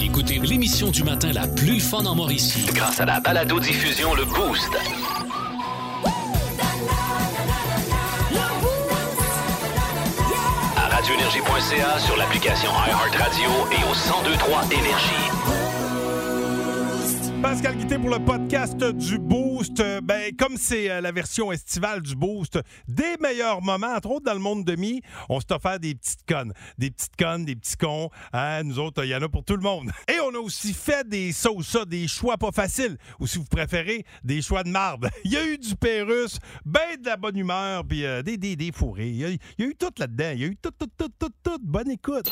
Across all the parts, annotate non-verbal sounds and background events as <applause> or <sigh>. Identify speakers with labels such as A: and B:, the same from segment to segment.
A: Écoutez l'émission du matin la plus fun en Mauricie. Grâce à la balado-diffusion Le Boost. À radioénergie.ca, sur l'application iHeartRadio et au 1023 Énergie.
B: Pascal Guité pour le podcast du Euh, Ben, comme c'est euh, la version estivale du Boost, des meilleurs moments, entre autres dans le monde de mi, on s'est offert des petites connes. Des petites connes, des petits cons. Hein, nous autres, il y en a pour tout le monde. <laughs> Et on a aussi fait des ça ça, des choix pas faciles. Ou si vous préférez, des choix de marde. <laughs> Il y a eu du Pérus, ben de la bonne humeur, puis euh, des, des, des fourrés. Il y, a, il y a eu tout là-dedans. Il y a eu tout, tout, tout, tout, tout. Bonne écoute.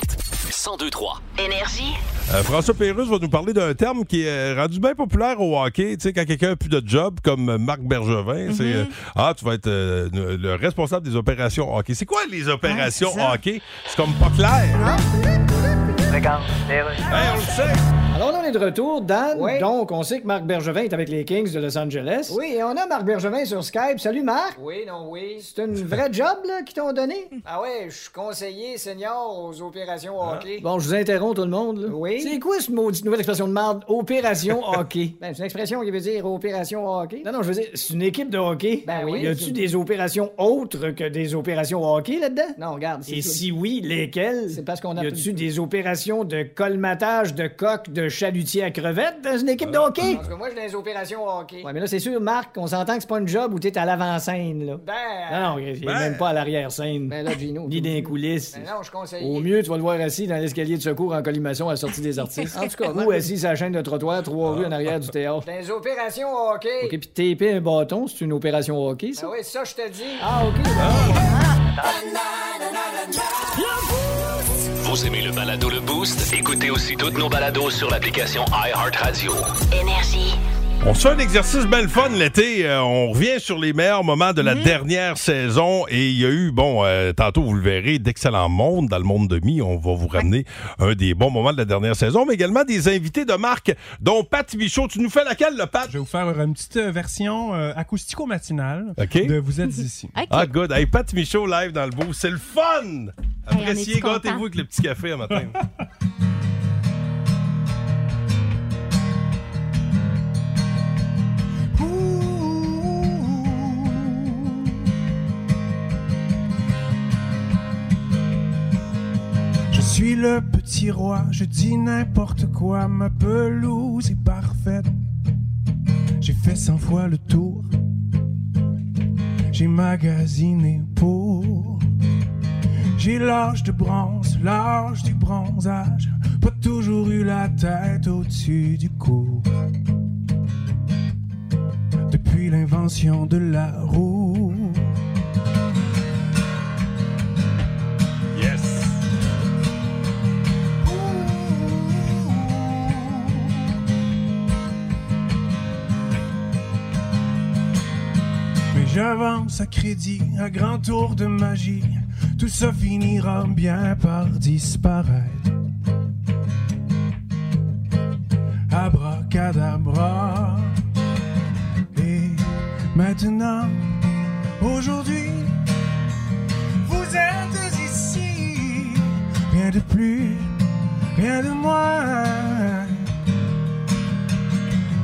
A: 1023.
C: Énergie.
B: Euh, François Pérusse va nous parler d'un terme qui est rendu bien populaire au hockey. Tu sais, quand quelqu'un n'a plus de job, comme Marc Bergevin, c'est euh, Ah, tu vas être euh, le le responsable des opérations hockey. C'est quoi les opérations hockey? C'est comme pas clair.
D: Regarde,
B: Hey, on le sait.
E: Est de retour, Dan.
D: Oui.
E: Donc, on sait que Marc Bergevin est avec les Kings de Los Angeles.
D: Oui, et on a Marc Bergevin sur Skype. Salut Marc.
E: Oui, non, oui.
D: C'est une vraie job là qu'ils t'ont donné? <laughs> Ah ouais, je suis conseiller senior aux opérations hockey.
E: Bon, je vous interromps tout le monde, là.
D: Oui.
E: C'est quoi ce maudite nouvelle expression de marde? Opération <laughs> hockey?
D: Ben, c'est une expression qui veut dire opération hockey.
E: Non, non, je veux dire, c'est une équipe de hockey.
D: Ben oui.
E: Y a-tu des opérations autres que des opérations hockey là-dedans?
D: Non, regarde,
E: Et
D: tout.
E: si oui, lesquelles?
D: C'est parce qu'on a
E: Y a-tu des opérations de colmatage de coques de chalutiers à crevettes dans une équipe de hockey?
D: Parce que moi, j'ai des opérations hockey.
E: Ouais, mais là, c'est sûr, Marc, on s'entend que c'est pas une job où t'es à l'avant-scène, là.
D: Ben.
E: Non, non, il est
B: Ben.
E: même pas à l'arrière-scène.
D: Ben là, Gino.
E: Ni dans les coulisses.
D: Ben non, je suis conseiller.
E: Au mieux, tu vas le voir assis dans l'escalier de secours en collimation à la sortie des artistes. <laughs>
D: En tout cas,
E: Ou assis sur la chaîne de trottoir, trois rues en arrière du théâtre.
D: Des opérations hockey.
E: OK, puis taper un bâton, c'est une opération hockey, ça?
D: Ben oui, ça, je te dis.
E: Ah, OK.
A: Vous aimez le balado Le Boost? Écoutez aussi toutes nos balados sur l'application iHeartRadio.
C: Énergie.
B: On se fait un exercice bien le fun l'été. Euh, on revient sur les meilleurs moments de la dernière saison. Et il y a eu, bon, euh, tantôt vous le verrez, d'excellents mondes dans le monde de mi. On va vous ramener un des bons moments de la dernière saison, mais également des invités de marque, dont Pat Michaud. Tu nous fais laquelle, le Pat?
F: Je vais vous faire une petite euh, version euh, acoustico-matinale
B: OK.
F: de Vous êtes ici. <laughs>
G: OK.
B: Ah, good. Hey, Pat Michaud live dans le beau. C'est le fun! Appréciez,
G: content?
B: gâtez-vous avec le petit café un matin. <laughs>
F: suis le petit roi, je dis n'importe quoi, ma pelouse est parfaite. J'ai fait cent fois le tour, j'ai magasiné pour. J'ai l'âge de bronze, l'âge du bronzage, pas toujours eu la tête au-dessus du cou. Depuis l'invention de la roue. J'avance à crédit, à grand tour de magie. Tout ça finira bien par disparaître. Abracadabra. Et maintenant, aujourd'hui, vous êtes ici. Rien de plus, rien de moins.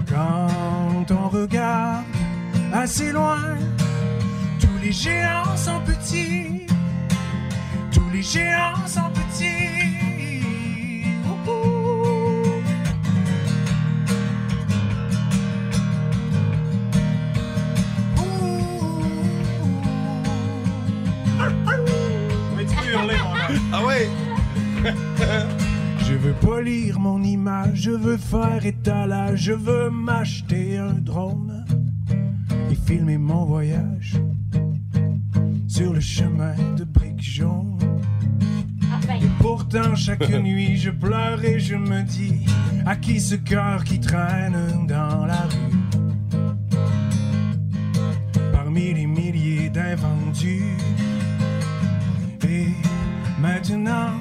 F: Quand on regarde assez loin, les géants sont petits. Tous les géants sont petits. Ouhou.
B: Ah ouais! <laughs>
F: Je veux polir mon image, je veux faire étalage, je veux m'acheter un drone et filmer mon voyage sur le chemin de briques jaunes. Et pourtant, chaque <laughs> nuit, je pleure et je me dis à qui ce cœur qui traîne dans la rue? Parmi les milliers d'invendus. Et maintenant,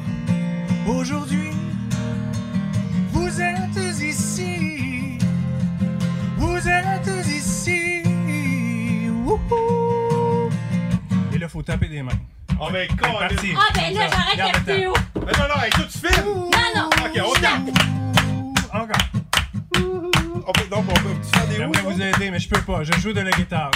F: aujourd'hui, des mains.
B: Oh, mais
F: parti.
C: Ah, ben là, j'arrête la vidéo.
B: Mais non, non, hey, toi, tu filmes?
C: Non, non.
B: Ok, on tape.
F: Encore.
B: On peut, donc, on peut faire des
F: J'aimerais vous aider, mais je peux pas. Je joue de la guitare.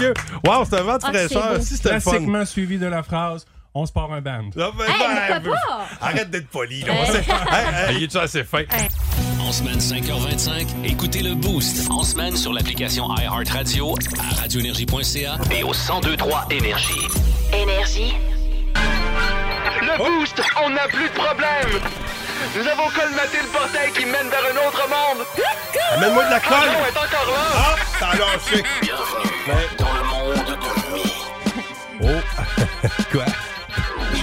B: Messieurs. Wow, c'est un vent de
C: Ah, c'est
B: fraîcheur.
C: beau.
B: Si c'était le fun.
F: Classiquement suivi de la phrase On se part un band.
B: Ah, ben,
C: Hey,
B: ben,
C: pourquoi pas?
B: Arrête d'être poli, là. On sait- Hey, hey, il est-tu assez fin?
A: En semaine 5h25, écoutez le Boost. En semaine sur l'application iHeartRadio, à radioénergie.ca et au 1023 Énergie.
G: Énergie.
H: Le boost, on n'a plus de problème. Nous avons colmaté le portail qui mène vers un autre monde.
B: Amène-moi de la colle.
H: Arnaud est encore là.
B: Ah, t'as lâché.
A: Bienvenue dans le monde de Mi. <laughs>
B: Oh. <laughs> Quoi?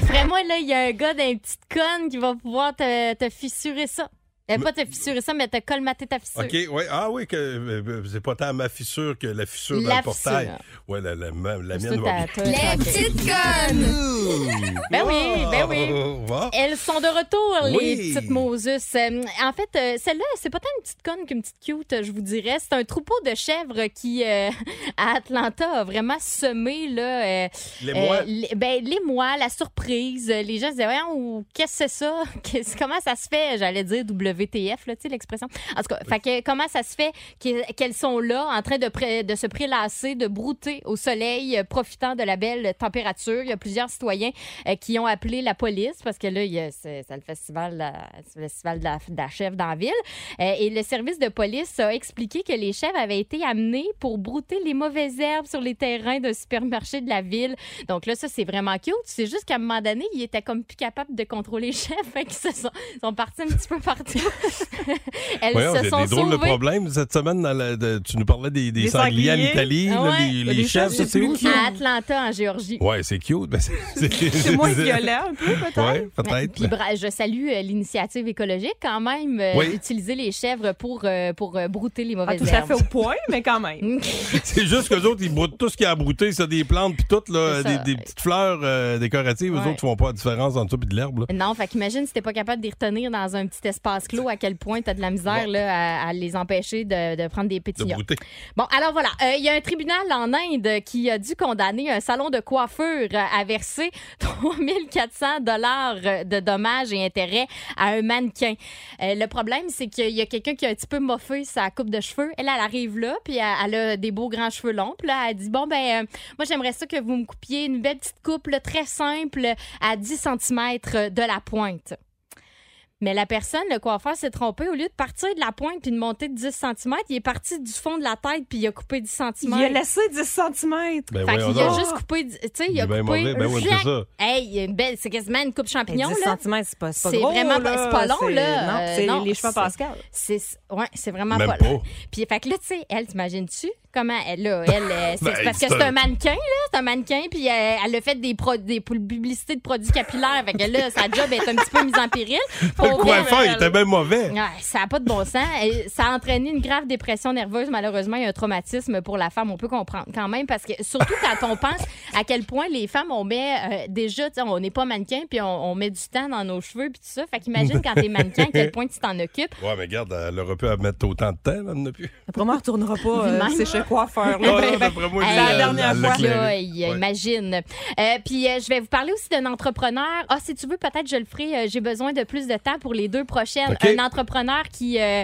C: Après-moi, là, il y a un gars d'un petite conne qui va pouvoir te, te fissurer ça. Euh, pas te fissurer ça, mais te colmater ta fissure.
B: OK, ouais. Ah oui, que euh, c'est pas tant ma fissure que la fissure dans
C: La
B: le portail.
C: fissure.
B: Ouais, la, la, la mienne va bien.
C: ta-
I: petites connes!
C: Ben oui, ben oui.
B: Oh, va.
C: Elles sont de retour, les
B: Oui.
C: petites Moses. Euh, en fait, euh, celle-là, c'est pas tant une petite conne qu'une petite cute, euh, je vous dirais. C'est un troupeau de chèvres qui, euh, <laughs> à Atlanta, a vraiment semé là, euh,
B: Les
C: euh,
B: mois.
C: les- ben, les mois, la surprise. Euh, Les gens se disaient, voyons, qu'est-ce que c'est ça? <laughs> Comment ça se fait? J'allais dire WTF, là, tu sais, l'expression. En tout cas, fait que, comment ça se fait qu'e- qu'elles sont là, en train de, pré- de se prélasser, de brouter au soleil, euh, profitant de la belle température? Il y a plusieurs citoyens euh, qui ont appelé la police parce que là, il y a- c'est c'est le festival, de la- c'est le festival de la, de la chèvre dans la ville. Euh, et le service de police a expliqué que les chèvres avaient été amenés pour brouter les mauvaises herbes sur les terrains d'un supermarché de la ville. Donc là, ça, c'est vraiment cute. C'est juste qu'à un moment donné, ils étaient comme plus capables de contrôler les <laughs> chèvres. Fait qu'ils se sont, sont partis un petit peu partout. <laughs> Elles
B: Voyons,
C: se sont
B: des drôles de problèmes cette semaine. Dans la- de- tu nous parlais des, des
I: Des
B: sangliers en. Italie,
C: Ah ouais.
B: les,
I: Les
B: chèvres, ça,
I: c'est
B: où?
C: À Atlanta, en Géorgie.
B: Ouais, c'est cute. c'est-
I: moins violent un peu, peut-être.
B: Ouais, peut-être.
C: Je salue euh, l'initiative écologique quand même euh,
B: Oui.
C: d'utiliser les chèvres pour, euh, pour euh, brouter les
I: Pas
C: mauvaises
I: tout à
C: herbes.
I: fait au point, mais quand même. <laughs>
B: C'est juste qu'eux autres, ils broutent tout ce qui a brouté, ça, des plantes, puis tout, là,
C: ça.
B: des, des petites fleurs euh, décoratives. Eux autres, ils font pas la différence entre ça et de l'herbe. là.
C: Non, fait qu'imagine si t'es pas capable de les retenir dans un petit espace clos, à quel point t'as de la misère là, à, à les empêcher de, de prendre des
B: De
C: pétillons. Bon, alors voilà, Euh, il y a un tribunal en Inde qui a dû condamner un salon de coiffure à verser <laughs> 3400 dollars de dommages et intérêts à un mannequin. Euh, le problème, c'est qu'il y a quelqu'un qui a un petit peu moffé sa coupe de cheveux. Elle, elle arrive là, puis elle, elle a des beaux grands cheveux longs. Puis là, elle dit, bon, ben, euh, moi, j'aimerais ça que vous me coupiez une belle petite coupe là, très simple à 10 cm de la pointe. Mais la personne, le coiffeur, s'est trompé. Au lieu de partir de la pointe puis de monter de 10 cm, il est parti du fond de la tête puis il a coupé 10 cm.
I: Il a laissé 10 cm.
B: Ben,
C: Fait qu'il a juste coupé, tu sais, il a coupé.
B: Ben oui, c'est ça.
C: Hey, il y a une belle, c'est quasiment une coupe champignon,
I: 10
C: là.
I: cm, c'est pas, c'est pas
C: C'est vraiment pas-
I: là.
C: c'est pas long,
I: C'est-
C: là.
I: Non,
C: Euh,
I: c'est
C: non,
I: les cheveux Pascal.
C: C'est, ouais, c'est vraiment
B: Même
C: pas, long. Puis, fait que là, tu sais, elle, t'imagines-tu comment elle, là, elle, euh, <laughs> c'est
B: Ben,
C: parce que c'est
B: un-
C: mannequin, là, c'est un mannequin, puis euh, elle a fait des, pro- des publicités de produits capillaires, fait que là, sa job est un petit peu mise en péril. <laughs>
B: Le
C: Pauvre
B: coiffeur, il était bien mauvais.
C: Ouais, ça n'a pas de bon sens. Et ça a entraîné une grave dépression nerveuse. Malheureusement, il y a un traumatisme pour la femme. On peut comprendre quand même parce que surtout quand on pense à quel point les femmes, on met euh, déjà, on n'est pas mannequin puis on, on met du temps dans nos cheveux puis tout ça. Fait qu'imagine quand t'es mannequin, à quel point tu t'en occupes.
B: Ouais, mais regarde, elle aurait pu mettre autant de temps, là, elle n'a plus.
I: Après moi, elle retournera pas euh, c'est chez coiffeur.
B: Ah,
I: là.
B: non,
I: Ben, ben,
B: moi,
I: la dernière fois.
C: Là,
B: Ouais.
C: imagine. Euh, puis euh, je vais vous parler aussi d'un entrepreneur. Ah, si tu veux, peut-être je le ferai. J'ai besoin de plus de temps pour les deux prochaines. Un entrepreneur qui. euh,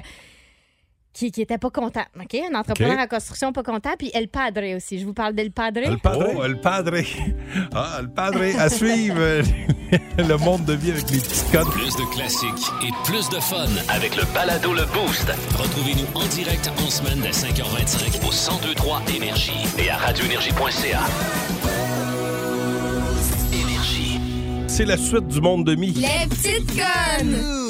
C: qui, qui était pas content. OK? Un entrepreneur
B: OK.
C: en construction pas content. Puis El Padre aussi. Je vous parle d'El Padre.
B: Le padre. Oh, le padre. <laughs> Ah, le padre. À <laughs> suivre <laughs> le monde de vie avec les petites connes.
A: Plus de classiques et plus de fun avec le balado Le Boost. Retrouvez-nous en direct en semaine dès 5h25 au 1023 Énergie et à radioénergie.ca.
B: C'est la suite du monde de mi.
C: Les petites connes!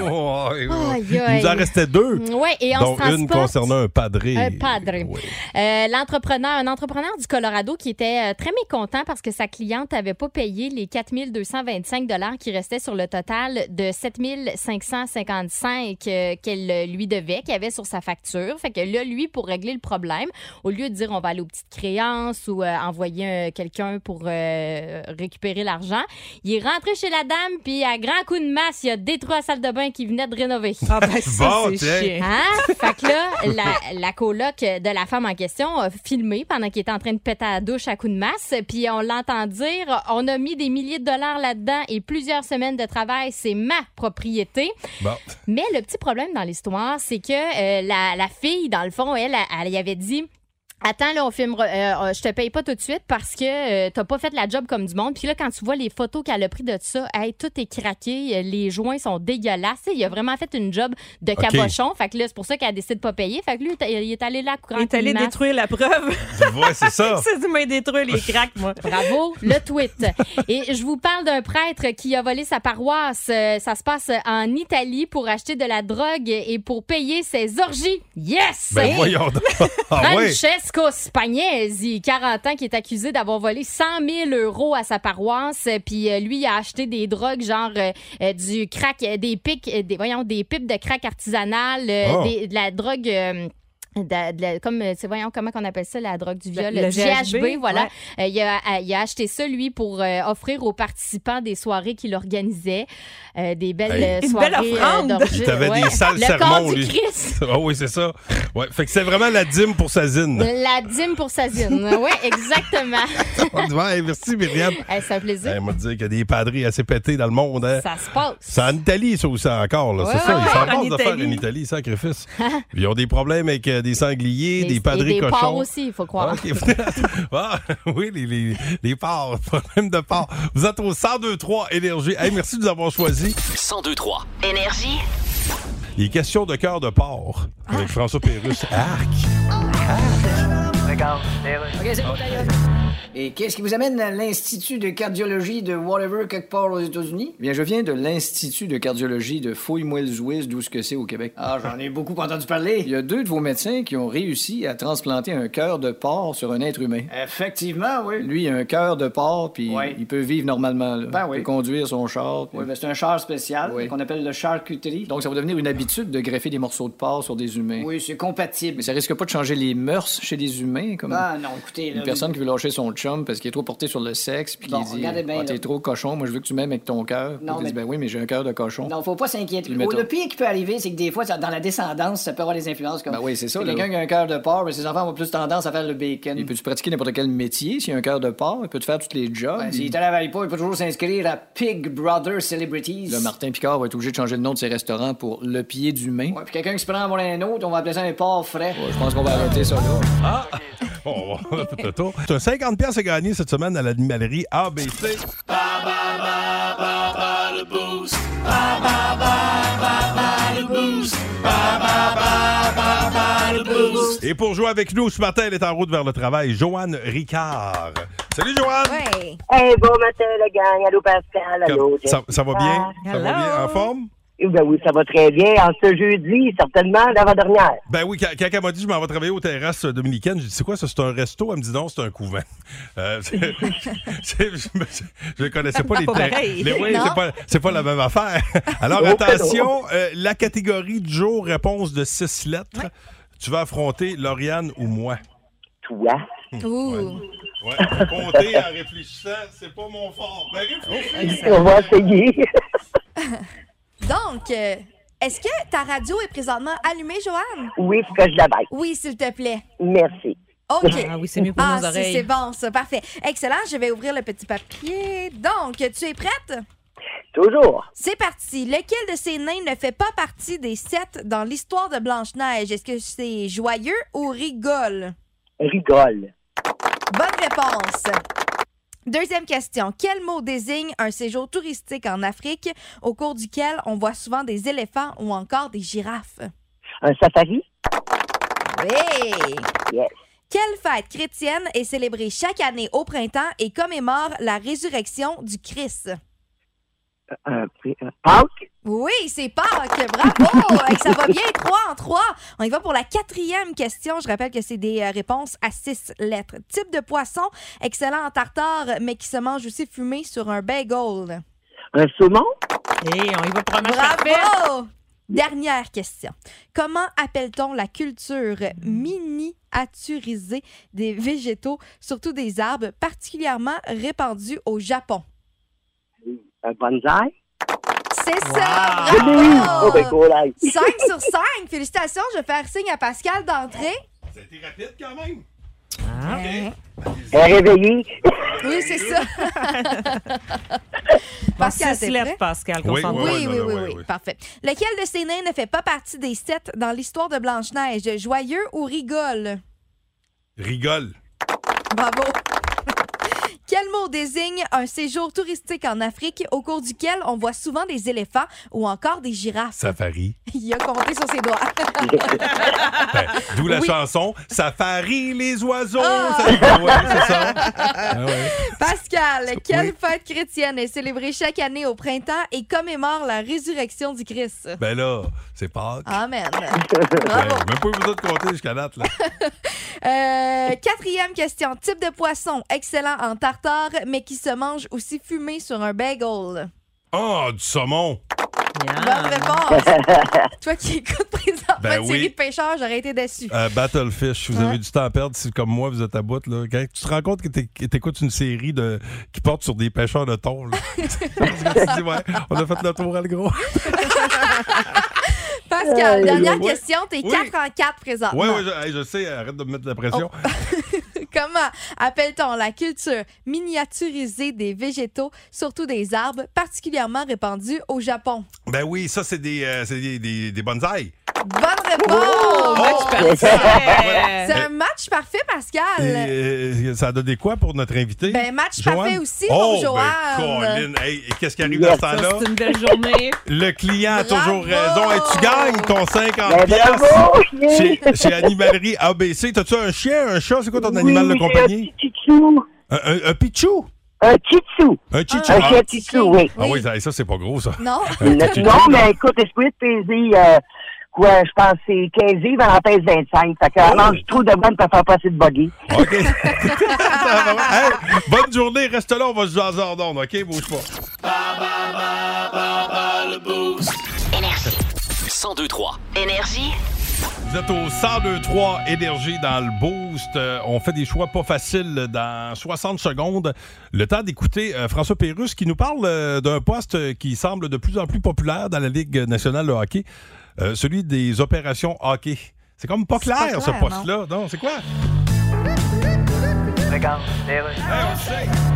B: Oh, Il nous en restait deux.
C: Oui, et on
B: dont
C: se
B: une concernant un padré.
C: Un padre. Euh, l'entrepreneur, un entrepreneur du Colorado qui était euh, très mécontent parce que sa cliente n'avait pas payé les 4 225 qui restaient sur le total de 7 555 euh, qu'elle lui devait, qu'il y avait sur sa facture. Fait que là, lui, pour régler le problème, au lieu de dire on va aller aux petites créances ou euh, envoyer euh, quelqu'un pour récupérer l'argent, il est rentré chez la dame puis à grand coup de masse, il a détruit la salle de bain qu'il venait de rénover.
I: Ah, ben ça,
B: Bon,
I: c'est chiant.
C: Hein? fait que là, la, la coloc de la femme en question a filmé pendant qu'il était en train de péter à la douche à coups de masse. Puis on l'entend dire on a mis des milliers de dollars là-dedans et plusieurs semaines de travail, c'est ma propriété.
B: Bon.
C: Mais le petit problème dans l'histoire, c'est que euh, la, la fille, dans le fond, elle, elle, elle y avait dit. Attends, là, on filmera. euh, euh, je te paye pas tout de suite parce que euh, t'as pas fait la job comme du monde. Puis là, quand tu vois les photos qu'elle a pris de ça, hey, tout est craqué, euh, les joints sont dégueulasses. Il a vraiment fait une job de cabochon. Fait que là, c'est pour ça qu'elle décide de pas payer. Fait que lui, il est allé là courant
I: Il est allé détruire la preuve.
B: Ouais, c'est ça. <laughs>
I: c'est du main détruire les cracks, moi.
C: Bravo, le tweet. Et je vous parle d'un prêtre qui a volé sa paroisse. Ça se passe en Italie pour acheter de la drogue et pour payer ses orgies. Yes!
B: Ben voyons donc. Ah ouais.
C: Francesco Spagnesi, 40 ans, qui est accusé d'avoir volé 100 000 euros à sa paroisse. Puis euh, lui, il a acheté des drogues, genre euh, euh, du crack, des pics, des, voyons, des pipes de crack artisanal,
B: Oh.
C: des- de la drogue. De- de la- comme, euh, c'est- voyons, comment on appelle ça, la drogue du viol?
I: Le- le
C: GHB,
I: GHB,
C: voilà.
I: ouais.
C: Euh, il, a, euh, il a acheté ça, lui, pour euh, offrir aux participants des soirées qu'il organisait. Euh, des belles
B: Hey.
I: Une
C: soirées
I: belle offrande.
C: d'orgie.
B: Il t'avait
C: Ouais.
B: des sales
C: Le corps
B: sermons,
C: du
B: lui.
C: Christ. <laughs>
B: Ah oui, c'est ça. Ouais. Fait que c'est vraiment la dîme pour sa zine.
C: La dîme pour sa zine. Oui, exactement. <laughs>
B: Ouais, merci, Myriam.
C: Hey, c'est un plaisir.
B: Elle m'a dit qu'il y a des padris assez pétés dans le monde. Hein.
C: Ça se passe.
B: C'est en Italie, ça aussi, encore. C'est ça.
C: ouais,
B: Ils s'en
I: en
B: faire
I: Italie.
B: en Italie, sacrifice. <laughs> Ils ont des problèmes avec euh, des sangliers, des padris
C: et des porcs aussi, il faut croire.
B: OK. <laughs> Ah, oui, les, les, les porcs, <laughs> problème de porcs. Vous êtes au 1023 Énergie. Hey, merci de nous avoir choisis.
A: 1023.
G: Énergie.
B: Il est question de cœur de porc avec François Pérusse. Arc.
D: OK, c'est bon, d'ailleurs. Et qu'est-ce qui vous amène à l'Institut de cardiologie de whatever quelque part aux États-Unis?
J: Bien, je viens de l'Institut de cardiologie de Fouille-moi-le-Zouiz, d'où ce que c'est au Québec.
D: Ah, j'en ai beaucoup entendu parler.
J: Il y a deux de vos médecins qui ont réussi à transplanter un cœur de porc sur un être humain.
D: Effectivement, oui.
J: Lui, il a un cœur de porc, puis il peut vivre normalement. là.
D: Ben oui.
J: Il peut conduire son char. puis-
D: Oui, ben c'est un char spécial
J: Oui.
D: qu'on appelle le charcuterie.
J: Donc, ça va devenir une habitude de greffer des morceaux de porc sur des humains.
D: Oui, c'est compatible.
J: Mais ça risque pas de changer les mœurs chez les humains, comme
D: Ah non, écoutez, là,
J: une personne qui veut lâcher son chum parce qu'il est trop porté sur le sexe, puis
D: Bon,
J: qui dit
D: bien,
J: Ah, t'es trop cochon, moi je veux que tu m'aimes avec ton cœur.
D: Non, mais-
J: dit ben oui, mais j'ai un cœur de cochon.
D: Non, faut pas s'inquiéter. Oh,
J: mettons-
D: Le pire qui peut arriver, c'est que des fois, ça- dans la descendance, ça peut avoir des influences comme.
J: Ben oui, c'est ça.
D: Quelqu'un qui a un cœur de porc, mais ses enfants ont plus tendance à faire le bacon.
J: Il peut-tu pratiquer n'importe quel métier s'il a un cœur de porc? Il peut te faire tous les jobs?
D: Ben, S'il travaille pas, il peut toujours s'inscrire à Pig Brother Celebrities.
J: Là, Martin Picard va être obligé de changer le nom de ses restaurants pour Le Pied d'Humain.
D: Ouais, puis quelqu'un qui se prend pour un autre, on va appeler ça un porc frais.
J: Ouais, je pense qu'on va arrêter ça là.
B: Ah! Bon, on va faire le tour. C'est un 50$ piastres à gagner cette semaine à l'animalerie ABC. Et pour jouer avec nous ce matin, elle est en route vers le travail, Joanne Ricard. Salut Joanne!
K: Ouais. Hey, bon matin, la gang. Allô, Pascal. Allô,
B: Ça, ça va bien? Ça va bien? En forme?
K: Ben oui, ça va très bien. En ce jeudi, certainement, l'avant-dernière.
B: Ben oui, quand, quand elle m'a dit je m'en vais travailler aux terrasses dominicaines, j'ai dit c'est quoi ça? C'est un resto? Elle me dit non, c'est un couvent. Euh, <laughs> c'est- c'est- je ne connaissais pas les
I: Pas pareil.
B: Mais oui, c'est pas, c'est pas la même affaire. <laughs> Alors
K: Oh,
B: attention, euh, la catégorie du jour, réponse de six lettres. Tu vas affronter Lauriane ou moi?
K: Toi.
C: Ouh.
B: Ouais, compter en réfléchissant, c'est pas mon fort. Ben, réfléchis.
K: On va essayer. <laughs>
L: Donc, euh, est-ce que ta radio est présentement allumée, Joanne?
K: Oui, faut que je la baille.
L: Oui, s'il te plaît.
K: Merci.
L: OK.
I: Ah oui, c'est mieux pour
L: Ah,
I: nos oreilles.
L: c'est bon, ça, parfait. Excellent, je vais ouvrir le petit papier. Donc, tu es prête?
K: Toujours.
L: C'est parti. Lequel de ces nains ne fait pas partie des sept dans l'histoire de Blanche-Neige? Est-ce que c'est joyeux ou rigole?
K: Rigole.
L: Bonne réponse. Deuxième question. Quel mot désigne un séjour touristique en Afrique au cours duquel on voit souvent des éléphants ou encore des girafes?
K: Un safari?
L: Oui!
K: Yes.
L: Quelle fête chrétienne est célébrée chaque année au printemps et commémore la résurrection du Christ?
K: Un, un Pâques?
L: Oui, c'est Pâques. Bravo! <laughs> Ça va bien, 3 en 3. On y va pour la quatrième question. Je rappelle que c'est des euh, réponses à six lettres. Type de poisson, excellent en tartare, mais qui se mange aussi fumé sur un bagel.
K: Un saumon?
I: Et on y va pour un.
L: Bravo! Dernière question. Comment appelle-t-on la culture miniaturisée des végétaux, surtout des arbres, particulièrement répandue au Japon?
K: Un bonsaï?
L: C'est ça!
K: Oh, ben,
L: Bravo!
K: cool, hey.
L: 5 sur 5! Félicitations, je vais faire signe à Pascal d'entrée.
B: Ça a été rapide quand même.
K: Un réveillé?
L: Oui, c'est ça. <laughs> Pascal, t'es
I: lettres? Pascal,
L: Oui,
I: concentre-toi.
L: oui, oui,
I: Non,
L: oui,
I: non,
L: oui,
I: oui, oui.
L: Parfait. Lequel de ces nains ne fait pas partie des sept dans l'histoire de Blanche-Neige? Joyeux ou rigole?
B: Rigole.
L: Bravo. Quel mot désigne un séjour touristique en Afrique au cours duquel on voit souvent des éléphants ou encore des girafes?
B: Safari. <laughs>
L: Il a compté sur ses doigts. <laughs>
B: Ben, D'où la
L: Oui.
B: chanson Safari les oiseaux.
L: Ah!
B: Ça- ouais, c'est ça. <laughs> Ah ouais.
L: Pascal, quelle fête chrétienne est célébrée chaque année au printemps et commémore la résurrection du Christ?
B: Ben là, c'est Pâques.
L: Amen.
B: Ben,
L: Bravo.
B: même pas besoin de compter jusqu'à date. Là.
L: Euh, quatrième question. Type de poisson excellent en tartare, mais qui se mange aussi fumé sur un bagel.
B: Oh, du saumon.
L: Bonne réponse. <laughs> Toi qui écoutes présentement
B: Ben
L: une
B: oui.
L: série de pêcheurs, j'aurais été déçu.
B: Euh, Battlefish, vous avez du temps à perdre, si comme moi, vous êtes à bout. Là. Quand tu te rends compte que t'é- que t'écoutes une série de, qui porte sur des pêcheurs de thon. là. <laughs> Dis, ouais, on a fait le tour à le gros. <laughs>
L: Pascal, dernière question. T'es
B: Oui.
L: 4 en 4 présentement.
B: Ouais, ouais, je, sais, arrête de me mettre de la pression.
L: Comment appelle-t-on la culture miniaturisée des végétaux, surtout des arbres, particulièrement répandue au Japon?
B: Ben oui, ça, c'est des, euh, c'est des, des, des bonsaïs.
L: Bonne réponse!
B: Oh, match parfait!
L: C'est un match parfait, Pascal.
B: Et, euh, ça a donné quoi pour notre invité?
L: Ben, match
B: Joanne?
L: parfait aussi
B: oh,
L: pour
B: Ben,
L: Joanne.
B: Colin, hey, et qu'est-ce qui arrive dans ce temps-là?
I: C'est une belle journée.
B: Le client a
I: Bravo!
B: toujours raison. Et tu gagnes ton 50
K: Ben, bravo!
B: piastres chez, chez Animalerie ABC. T'as-tu un chien, un chat? C'est quoi ton
K: Oui,
B: animal de
K: j'ai
B: compagnie?
K: Un.
B: Un, un, un pichou?
K: Un tchitchou.
B: Un chichou?
K: Un
B: Ah.
K: chien oui.
B: Ah oui, ça, c'est pas gros, ça.
L: Non.
K: Non, mais écoute, esprit de peser, euh, quoi, je pense que c'est 15 livres, elle en pèse 25. Fait qu'elle
B: Oh.
K: mange trop de bonnes pour faire passer de buggy.
B: OK. <laughs> Hey, bonne journée. Reste là, on va se jaser d'onde, OK? Bouge pas.
A: le boost. Énergie. 1023.
G: Énergie.
B: Vous êtes au 1023 Énergie dans le Boost. Euh, on fait des choix pas faciles dans 60 secondes. Le temps d'écouter euh, François Pérusse qui nous parle euh, d'un poste qui semble de plus en plus populaire dans la Ligue nationale de hockey, celui des opérations hockey. C'est comme pas clair, ce poste-là. Non, c'est quoi?
E: Regarde, on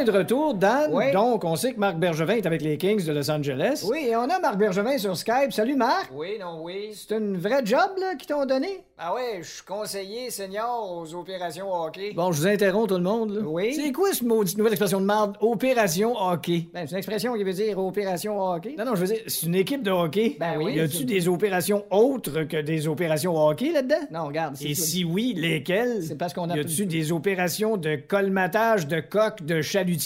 E: est de retour, Dan. Donc, on sait que Marc Bergevin est avec les Kings de Los Angeles.
D: Oui, et on a Marc Bergevin sur Skype. Salut Marc.
E: Oui, non, oui.
D: C'est une vraie job là, qu'ils t'ont donné? Ah ouais, je suis conseiller senior aux opérations hockey.
E: Bon, je vous interromps tout le monde. Là.
D: Oui.
E: C'est quoi ce maudite nouvelle expression de marde? Opération hockey?
D: Ben, c'est une expression qui veut dire opération hockey.
E: Non, non, je veux dire, c'est une équipe de hockey.
D: Ben oui.
E: Y a-tu des opérations autres que des opérations hockey là-dedans?
D: Non, regarde.
E: Et si oui, lesquelles?
D: C'est parce qu'on a
E: Y a-tu des opérations de colmatage de coques de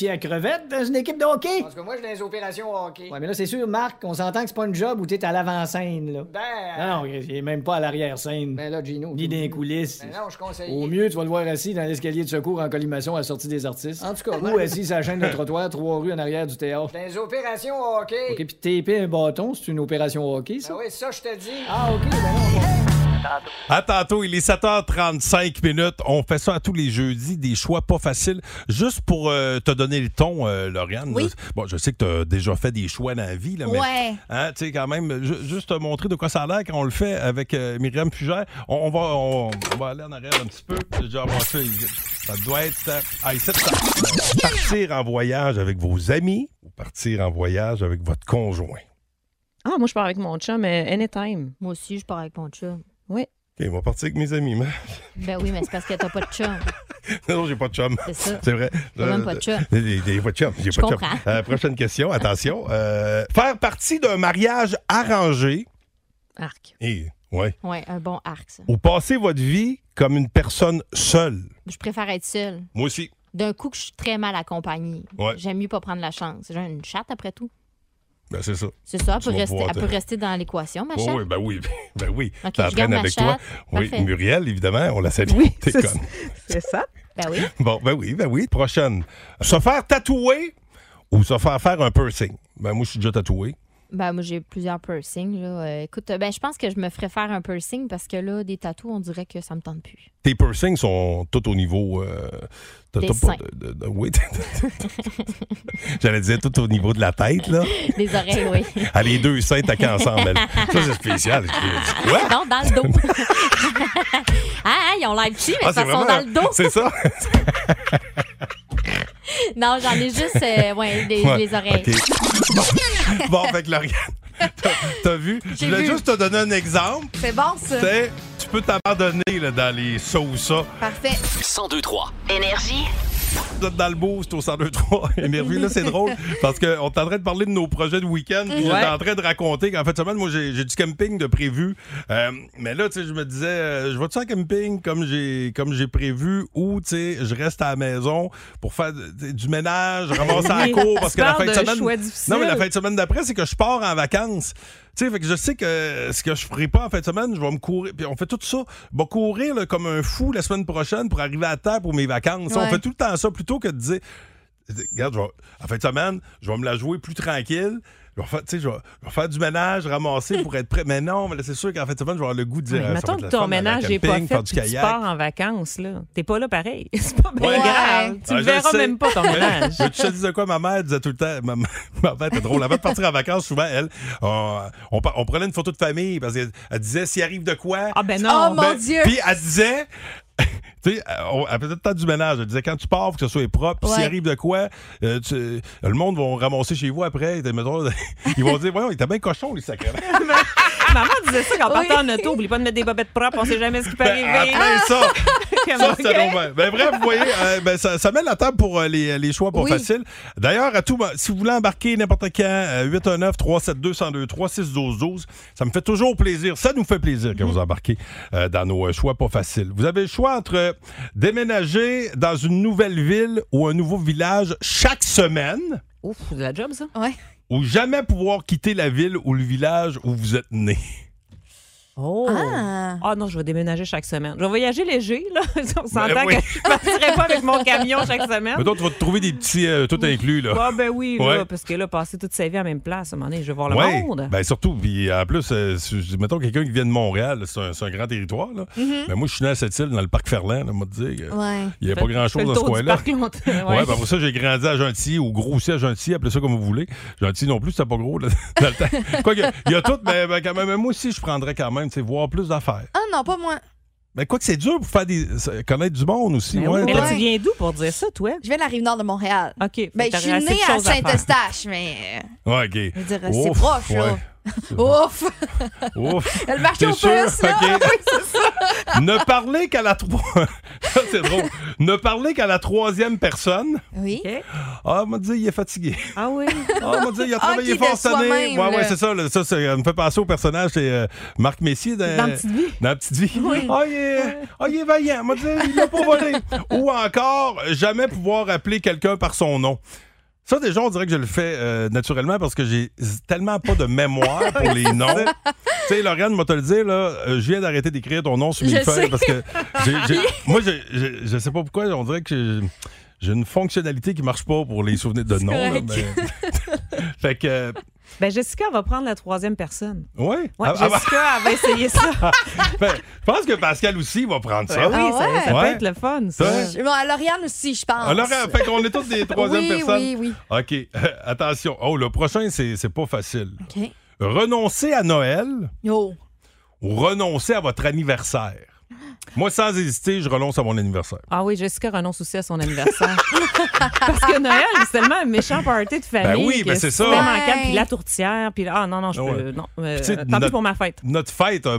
E: à crevettes dans une équipe de hockey?
D: Parce que moi, je dans les opérations hockey.
E: Ouais, mais là, c'est sûr, Marc, on s'entend que c'est pas une job où t'es à l'avant-scène, là.
D: Ben.
E: Non, non, il est même pas à l'arrière-scène.
D: Ben là, Gino.
E: Ni dans les coulisses.
D: Ben non, je suis conseiller.
E: Au mieux, tu vas le voir assis dans l'escalier de secours en collimation à la sortie des artistes.
D: En tout cas,
E: Ou assis sur la chaîne de trottoir, trois rues en arrière du théâtre.
D: Dans les opérations hockey.
E: OK, puis taper un bâton, c'est une opération hockey, ça?
D: Ben oui, ça, je te dis. Ah, ok, ben non.
B: À tantôt, il est 7h35 minutes. On fait ça à tous les jeudis, des choix pas faciles. Juste pour euh, te donner le ton, euh, Lauriane.
L: Oui.
B: là, bon, je sais que tu as déjà fait des choix dans la vie, là, mais
L: Ouais.
B: hein, tu sais, quand même, ju- juste te montrer de quoi ça a l'air quand on le fait avec euh, Myriam Fugère. On, on va, on, on va aller en arrière un petit peu. Ça. Ça doit être. ah, ici, ça. Partir en voyage avec vos amis, partir en voyage avec votre conjoint?
I: Ah, moi, je pars avec mon chum euh, anytime.
C: Moi aussi, je pars avec mon chum.
I: Oui.
B: OK, on va partir avec mes amis. mais-
C: Ben oui, mais c'est parce que t'as pas de chum. <laughs>
B: non, j'ai pas de chum.
C: C'est ça.
B: C'est vrai.
C: T'as même pas de chum.
B: J'ai j'ai pas de chum. J'ai pas de chum. Euh, prochaine question, attention. Euh, faire partie d'un mariage arrangé.
I: Arc.
B: Et, ouais.
C: Ouais, un bon arc, ça.
B: Ou passer votre vie comme une personne seule.
C: Je préfère être seule.
B: Moi aussi.
C: D'un coup que je suis très mal accompagnée.
B: Ouais.
C: J'aime mieux pas prendre la chance. J'ai une chatte après tout.
B: Ben, c'est ça.
C: C'est ça, elle peut, rester,
B: pouvoir
C: elle
B: te-
C: peut rester dans l'équation, ma
B: Oh,
C: chatte.
B: oui, ben oui, <laughs> ben oui.
C: Ok,
B: T'entraînes
C: je garde ma
B: avec toi. Oui. Muriel, évidemment, on la <laughs> salue. T'es conne.
I: C'est ça.
C: Ben oui. <laughs>
B: Bon, ben oui, ben oui. Prochaine. Se faire tatouer ou se faire faire un piercing? Ben moi, je suis déjà tatoué.
C: Ben, moi, j'ai plusieurs piercings. Là. Euh, écoute, ben, je pense que je me ferais faire un piercing parce que là, des tatous, on dirait que ça me tente plus.
B: Tes piercings sont tout au niveau... Euh, t'as-
C: Des
B: t'as pas
C: seins.
B: de- de- de- oui. <laughs> J'allais dire tout au niveau de la tête, là. <laughs>
C: Les oreilles, oui.
B: Ah, les deux seins taqués ensemble. elle. Ça, c'est spécial. Quoi?
C: Non, dans le dos. <laughs> ah, ah, ils ont l'air petits, mais
B: Ah,
C: sont
B: vraiment-
C: dans le dos.
B: C'est ça? <laughs>
C: Non, j'en ai juste euh, ouais, les,
B: Ouais,
C: les oreilles.
B: OK. Bon, <laughs> bon fait que Lauriane, t'as- t'as vu? Je
L: J'ai
B: voulais
L: vu.
B: juste te donner un exemple.
L: C'est bon, ça.
B: Tu sais, tu peux t'abandonner là, dans les ça ou ça.
L: Parfait.
A: 1023.
G: Énergie.
B: Vous êtes dans le boost au 1023 <laughs> Énergie. Là, c'est drôle parce qu'on est en train de parler de nos projets de week-end. Puis j'étais en train de raconter qu'en fait, semaine, moi, j'ai j'ai du camping de prévu. Euh, mais là, tu sais, je me disais, euh, je vais-tu en camping comme j'ai comme j'ai prévu ou, tu sais, je reste à la maison pour faire tu sais, du ménage, ramasser à la <laughs> cour parce que la fin de semaine.
I: choix difficile.
B: Non, mais la fin de semaine d'après, c'est que je pars en vacances. Tu sais, fait que je sais que ce que je ferai pas en fin de semaine, je vais me courir. Puis on fait tout ça. Je vais courir là, comme un fou la semaine prochaine pour arriver à temps pour mes vacances. On fait tout le temps ça plutôt que de dire Regarde, vais- en fin de semaine, je vais me la jouer plus tranquille. Je vais, faire, tu sais, je vais- je vais faire du ménage, ramasser pour être prêt. Mais non, mais là, c'est sûr qu'en semaine, je vais avoir le goût de dire ah, ça
I: mettons que ton ménage n'est pas fait tu pars en vacances, là. T'es pas là pareil. <laughs> C'est pas bien
B: Ouais.
I: grave. Tu
B: Ah,
I: ne
B: je
I: verras
B: sais.
I: même pas ton <laughs>
B: Mais-
I: ménage.
B: mais tu te dis de quoi? Ma mère disait tout le temps. Ma, <laughs> ma mère était drôle. Avant de partir en vacances, souvent, elle, on, on, prenait une photo de famille parce qu'elle elle disait s'il arrive de quoi?
I: Ah ben non.
L: Oh, mon
B: Ben,
L: Dieu.
B: Puis elle disait. Tu sais, tout le temps du ménage. Elle disait quand tu pars, faut que ce soit propre. Puis s'il
L: Ouais.
B: arrive de quoi, euh, tu- le monde va ramasser chez vous après. Mettons, <laughs> ils vont dire Voyons, il était bien cochon, les sacrés. <laughs> <laughs>
I: Maman disait ça quand on
L: Oui.
I: partait en auto. Oublie pas de mettre des bobettes propres. On sait jamais ce qui peut
B: Ben,
I: arriver.
B: après ça, <laughs> ça,
I: Ok.
B: c'est normal. Ben, bref, vous voyez, euh, ben, ça, ça met la table pour euh, les, les choix pas
L: Oui.
B: faciles. D'ailleurs, à tout, si vous voulez embarquer n'importe quand, euh, 819-372-1023, 612-12, ça me fait toujours plaisir. Ça nous fait plaisir
I: Mhm.
B: que vous embarquez euh, dans nos euh, choix pas faciles. Vous avez le choix entre euh, déménager dans une nouvelle ville ou un nouveau village chaque semaine
I: Ouf, c'est de la job, ça.
L: Ouais.
B: Ou jamais pouvoir quitter la ville ou le village où vous êtes né.
I: Oh.
L: Ah.
I: Ah non, je vais déménager chaque semaine. Je vais voyager léger, là. <laughs> On s'entend
B: Ben oui.
I: que je partirai pas avec mon camion chaque semaine.
B: Mais toi, tu vas te trouver des petits euh, tout inclus, là.
I: Ah ben oui,
B: Ouais.
I: là, parce que là, passer toute sa vie à la même place, à un moment donné, je vais voir le
B: Ouais.
I: monde.
B: Ben surtout, puis en plus, euh, si- mettons quelqu'un qui vient de Montréal, c'est un, grand territoire. Là.
I: Mm-hmm.
B: Mais moi, je suis né à cette île, dans le parc Ferland, là, moi, te dire.
L: Ouais.
B: Il n'y a pas grand-chose dans ce coin-là. <laughs> Ouais, ben, pour ça, j'ai grandi à Gentilly ou grossi à Gentilly, appelez ça comme vous voulez. Gentilly non plus, c'était pas gros là, <laughs> dans le temps. Quoi que, il y a tout, mais ben, quand même, moi aussi, je prendrais quand même, sais, voir plus d'affaires.
L: Ah non, pas moi.
B: Mais quoi que c'est dur pour faire des, connaître du monde aussi.
I: Ben
B: ouais,
I: oui, mais là, tu viens d'où pour dire ça, toi?
L: Je viens de la rive nord de Montréal.
I: OK.
L: Ben, je suis née à Saint-Eustache, mais.
B: Ouais, OK.
L: Je veux dire, c'est proche, là.
B: Ouais.
L: Ouf!
B: Ouf. <laughs>
L: Le marché
B: T'es
L: aux
B: sûr?
L: puces, là.
B: OK. <laughs>
L: Oui, c'est ça. <laughs>
B: ne parler qu'à la trois. Ça, c'est drôle. Ne parler qu'à la troisième personne.
L: Oui.
B: Ah, m'a dit, il est fatigué.
I: Ah oui.
B: Ah, m'a dit, il a travaillé
L: Ok,
B: fort cette année. Ouais, ouais, c'est ça. là. Ça, ça me fait penser au personnage, c'est euh, Marc Messier dans,
I: Dans Petite Vie.
B: Dans Petite Vie. Ah, il est, ah, il est vaillant. M'a dit, il l'a pas volé. Ou encore, jamais pouvoir appeler quelqu'un par son nom. Ça, déjà, on dirait que je le fais euh, naturellement parce que j'ai tellement pas de mémoire pour les <laughs> noms. tu sais, Lauriane, moi te le dire, là, euh, je viens d'arrêter d'écrire ton nom sur mes feuilles parce que <laughs> moi, je, je, je sais pas pourquoi, on dirait que j'ai- une fonctionnalité qui marche pas pour les souvenirs de noms. mais- <laughs> fait que,
I: Ben, Jessica va prendre la troisième personne.
B: ouais.
I: Ouais,
B: Ah, ah,
I: Jessica, elle va essayer ça. <laughs>
B: ben, je pense que Pascal aussi va prendre ça.
I: Ben oui, ça,
L: ouais?
I: ça peut
B: Ouais.
I: être le fun, ça.
L: Bon, à Lauriane aussi, je pense.
B: Alors, euh, fait qu'on est tous des troisième
L: oui,
B: personnes.
L: oui, oui.
B: OK. euh, <laughs> attention. Oh, le prochain, c'est c'est pas facile.
L: OK.
B: Renoncer à Noël
L: Yo.
B: ou renoncer à votre anniversaire? Moi, sans hésiter, je renonce à mon anniversaire.
I: Ah oui, Jessica renonce aussi à son anniversaire. <laughs> Parce que Noël, c'est tellement un méchant party de famille.
B: Ben oui, ben c'est ça.
I: tellement
L: Ouais.
I: calme, puis la tourtière, puis ah non, non, je peux.
B: ouais.
I: Non, euh, tant pis pour ma fête.
B: Notre fête, à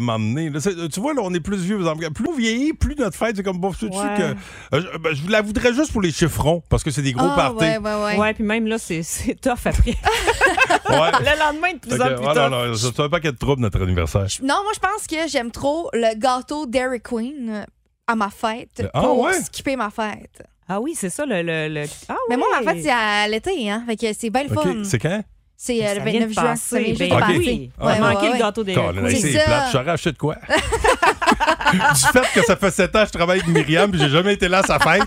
B: c'est- tu vois, là, on est plus vieux. Plus on vieillit, plus notre fête, c'est comme bon, tu
I: Ouais.
B: que. euh, je, ben, je vous la voudrais juste pour les chiffrons, parce que c'est des gros
L: Ah,
B: parties.
L: ouais, ouais, ouais.
I: Ouais, puis même là, c'est c'est tough après. <laughs>
B: Ouais.
I: Le lendemain, de plus
B: Fait
I: en plus
B: ah,
I: tough.
B: non, non, c'est un paquet de troubles, notre anniversaire.
L: Non, moi, je pense que j'aime trop le gâteau Dairy Queen euh, à ma fête
B: Ah,
L: pour
B: ouais?
L: skipper ma fête.
I: Ah oui, c'est ça le. le, le- Ah,
L: Mais moi, ma fête, c'est à l'été, hein. Fait que c'est bien le
B: OK,
L: fun.
B: c'est quand?
L: C'est euh, le
I: vient
L: 29
I: de
L: juin. Ça vient juste
I: Ben
L: passer.
I: oui. On a manqué
L: ouais,
I: le gâteau des
L: C'est
B: plate. J'aurais acheté de quoi? <laughs> du fait que ça fait 7 ans que je travaille avec Myriam puis j'ai jamais été là à sa fête.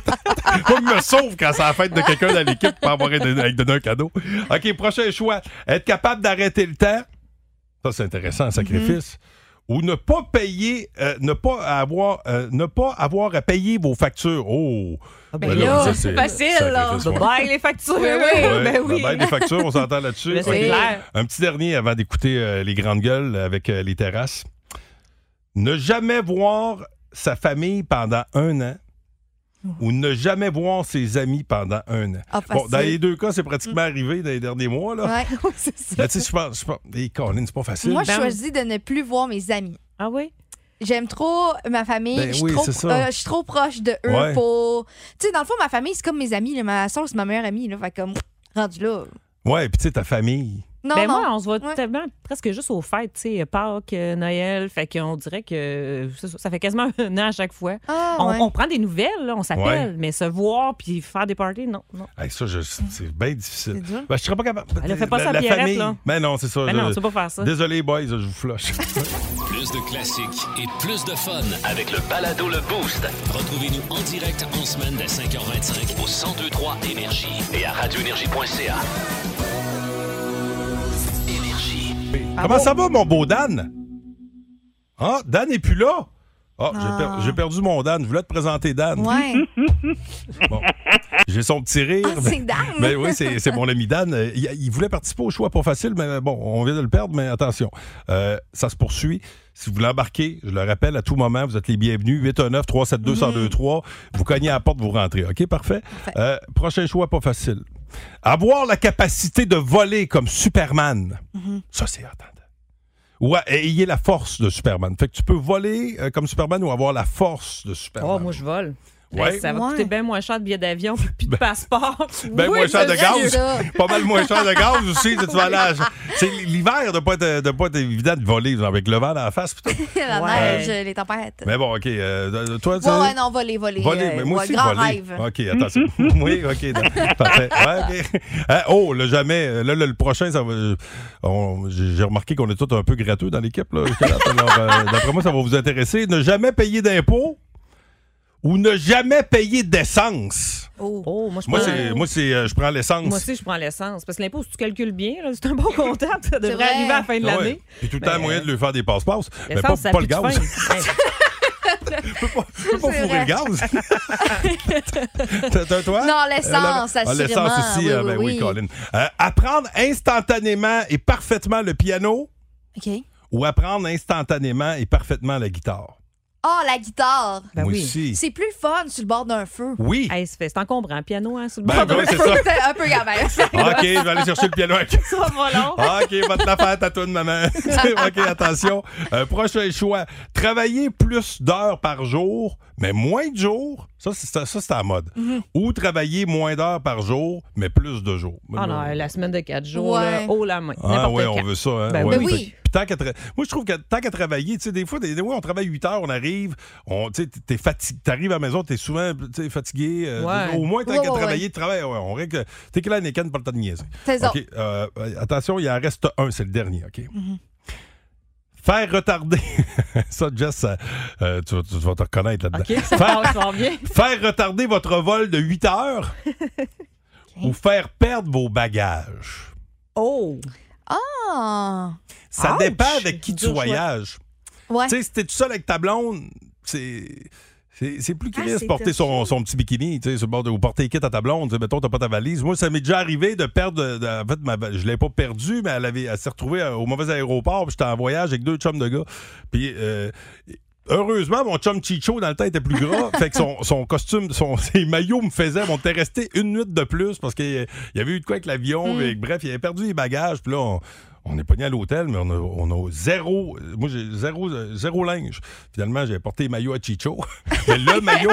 B: Moi, je me sauve quand c'est la fête de quelqu'un dans l'équipe pour avoir donné un cadeau. OK, prochain choix. Être capable d'arrêter le temps. Ça, c'est intéressant, un sacrifice. Ou ne pas payer, euh, ne pas avoir, euh, ne pas avoir à payer vos factures. Oh!
I: ben
B: Ben
I: là,
B: ça,
I: c'est facile, là. Bye les factures.
L: Oui, oui.
B: Ouais,
I: ben oui.
B: ben, ben, des factures, on s'entend là-dessus.
I: Clair.
B: Un petit dernier avant d'écouter euh, les grandes gueules avec euh, les terrasses. Ne jamais voir sa famille pendant un an ou ne jamais voir ses amis pendant un an.
L: Ah,
B: Bon, dans les deux cas, c'est pratiquement arrivé dans les derniers mois. Là.
L: Ouais, <laughs> c'est ça.
B: Mais tu sais, je pense, je pense, hey, Colin, c'est pas facile.
L: Moi, je
I: Ben-
L: choisis de ne plus voir mes amis.
I: Ah oui?
L: J'aime trop ma famille.
B: Ben
L: je, suis
B: oui,
L: trop,
B: c'est ça.
L: euh, je suis trop proche de eux
B: Ouais.
L: pour. Tu sais, dans le fond, ma famille, c'est comme mes amis. là. Ma soeur, c'est ma meilleure amie. Là. Fait comme, rendu là.
B: Ouais, puis tu sais, ta famille.
L: Non,
I: ben
L: non.
I: moi, on se voit
L: Ouais.
I: tellement presque juste aux fêtes, tu sais, Pâques, euh, Noël. Fait qu'on dirait que c'est ça, ça fait quasiment <laughs> un an à chaque fois.
L: Ah,
I: on,
L: ouais.
I: on prend des nouvelles, là, on s'appelle,
B: Ouais.
I: mais se voir puis faire des parties, non. non.
B: Hey, ça, c'est bien difficile. Ben, je serais pas capable.
I: Elle a fait pas
B: la,
I: sa
B: la
I: Pierrette,
B: famille.
I: là.
B: Mais non, c'est ça.
I: Ben
B: je-
I: non, tu pas faire ça.
B: Désolé, boys, je vous flush.
A: Plus de classiques et plus de fun avec le balado Le Boost. Retrouvez-nous en direct en semaine dès 5h25 au 1023 Énergie et à radioénergie.ca. Énergie.
B: Comment ça va, mon beau Dan? Ah, Dan n'est plus là. Ah, j'ai per-
L: Ah.
B: j'ai perdu mon Dan. Je voulais te présenter Dan.
L: Ouais. <laughs>
B: Bon. J'ai son petit rire.
L: Ah, c'est Dan.
B: Ben oui, c'est c'est mon ami Dan. Il, il voulait participer au choix pas facile, mais bon, on vient de le perdre, mais attention. Euh, ça se poursuit. Si vous voulez embarquer, je le rappelle, à tout moment, vous êtes les bienvenus. 819-372-1023. Vous cognez à la porte, vous rentrez. OK, parfait? Euh, prochain choix pas facile. Avoir la capacité de voler comme Superman. Ça, c'est attends. Ou à- ayez la force de Superman. Fait que tu peux voler euh, comme Superman ou avoir la force de Superman.
I: Oh, moi, je vole.
B: Ouais.
I: Ça va
L: Ouais.
I: coûter bien moins cher de billets d'avion puis puis de passeport. <laughs>
B: Ben
L: Oui,
B: moins cher de gaz. Pas mal moins cher de gaz <laughs> aussi. Tu vas aller à- C'est l'hiver de pas être, de pas être évident de voler avec le vent dans la face. putain. <laughs>
L: La
I: Ouais.
L: neige, les tempêtes.
B: Mais bon, OK. euh, toi, tu
L: Ouais, ouais, non, voler, voler.
B: Voler,
L: euh,
B: mais moi aussi,
L: grand
B: voler.
L: rêve.
B: OK, attention. oui, OK. Parfait. Ouais, OK. Hein, oh, le jamais. euh, Là, le, le prochain, ça va. on- J'ai remarqué qu'on est tous un peu gratteux dans l'équipe. euh, D'après moi, ça va vous intéresser. Ne jamais payer d'impôts ou ne jamais payer d'essence.
L: Oh.
I: Oh, moi, je
B: Moi,
I: prends-
B: c'est, moi, c'est, euh, je prends l'essence.
I: Moi aussi, je prends l'essence. Parce que l'impôt, si tu calcules bien, là, c'est un bon comptable. Ça devrait
L: vrai.
I: arriver à la fin de
B: Ah
I: l'année.
B: ouais. Puis tout le temps,
I: Mais,
B: moyen de lui faire des passe-passe. Mais pas,
I: ça
B: le gaz. <laughs> Je peux pas fourrer le gaz. <laughs> T'as- t'as- toi?
L: Non, l'essence,
B: Ah,
L: assurément.
B: L'essence aussi,
L: Oui,
B: euh,
L: oui,
B: ben oui,
L: oui.
B: Colin. Euh, apprendre instantanément et parfaitement le piano
L: OK.
B: ou apprendre instantanément et parfaitement la guitare?
L: Ah, la guitare.
I: Ben
B: Moi
I: oui.
B: aussi.
L: C'est plus fun sur le bord d'un feu.
B: Oui.
I: Hey, c'est fait- c'est encombrant, piano, hein, sur le
B: Ben,
I: bord
B: ben
I: d'un feu.
B: ça.
L: C'est <laughs> un peu gamin. <laughs>
B: OK, je vais aller chercher le piano. avec-
I: Ça va long. <laughs>
B: OK, va te la faire ta toune, maman. OK, attention. Euh, prochain choix. Travailler plus d'heures par jour, mais moins de jours. Ça, c'est ça, c'est à la mode. Ou travailler moins d'heures par jour, mais plus de jours.
I: Ah non, la semaine de quatre jours,
L: Ouais.
I: là, haut la main.
B: Ah oui, on veut ça. Hein?
I: Ben
B: Ouais.
L: oui.
B: Tant qu'à tra- Moi, je trouve que tant qu'à travailler, tu sais, des fois, des, des fois, on travaille 8 heures, on arrive, on, tu sais, t'es fatigué, t'arrives à la maison, t'es souvent tu fatigué. euh,
I: Ouais.
B: Au moins, tant
L: Ouais,
B: qu'à
L: ouais,
B: travailler, de travail, ouais, on règle. T'es que là, Niken, pas le temps de niaiser.
L: C'est ça.
B: OK, euh, attention, il en reste un, c'est le dernier, OK?
L: Mm-hmm.
B: Faire retarder. <laughs> ça, Jess, euh, tu, vas- tu vas te reconnaître là-dedans.
I: OK, ça
B: Faire-. <laughs> Faire retarder votre vol de 8 heures <laughs> ou faire perdre vos bagages?
I: Oh!
L: Ah.
B: Ça
I: Ouch!
B: dépend avec qui tu voyages.
L: Ouais.
B: Tu sais, si t'es tout seul avec ta blonde, c'est. C'est plus
L: Ah,
B: de
L: c'est
B: porter son, son petit bikini, tu sais, ou porter les kits à ta blonde. Mettons, t'as pas ta valise. Moi, ça m'est déjà arrivé de perdre. de- en fait, ma, je l'ai pas perdue, mais elle, avait, elle s'est retrouvée euh, au mauvais aéroport. Puis j'étais en voyage avec deux chums de gars. Puis euh, Heureusement, mon chum Chicho, dans le temps, était plus gras. <laughs> fait que son, son costume, son, <laughs> ses maillots me faisaient. On était resté une nuit de plus parce qu'il y avait eu de quoi avec l'avion.
L: Mm.
B: Bref, il avait perdu les bagages. Puis là, on, on est pogné à l'hôtel, mais on a, on a zéro. Moi, j'ai zéro, zéro linge. Finalement, j'ai porté les maillots à Chicho. <laughs> mais le maillot.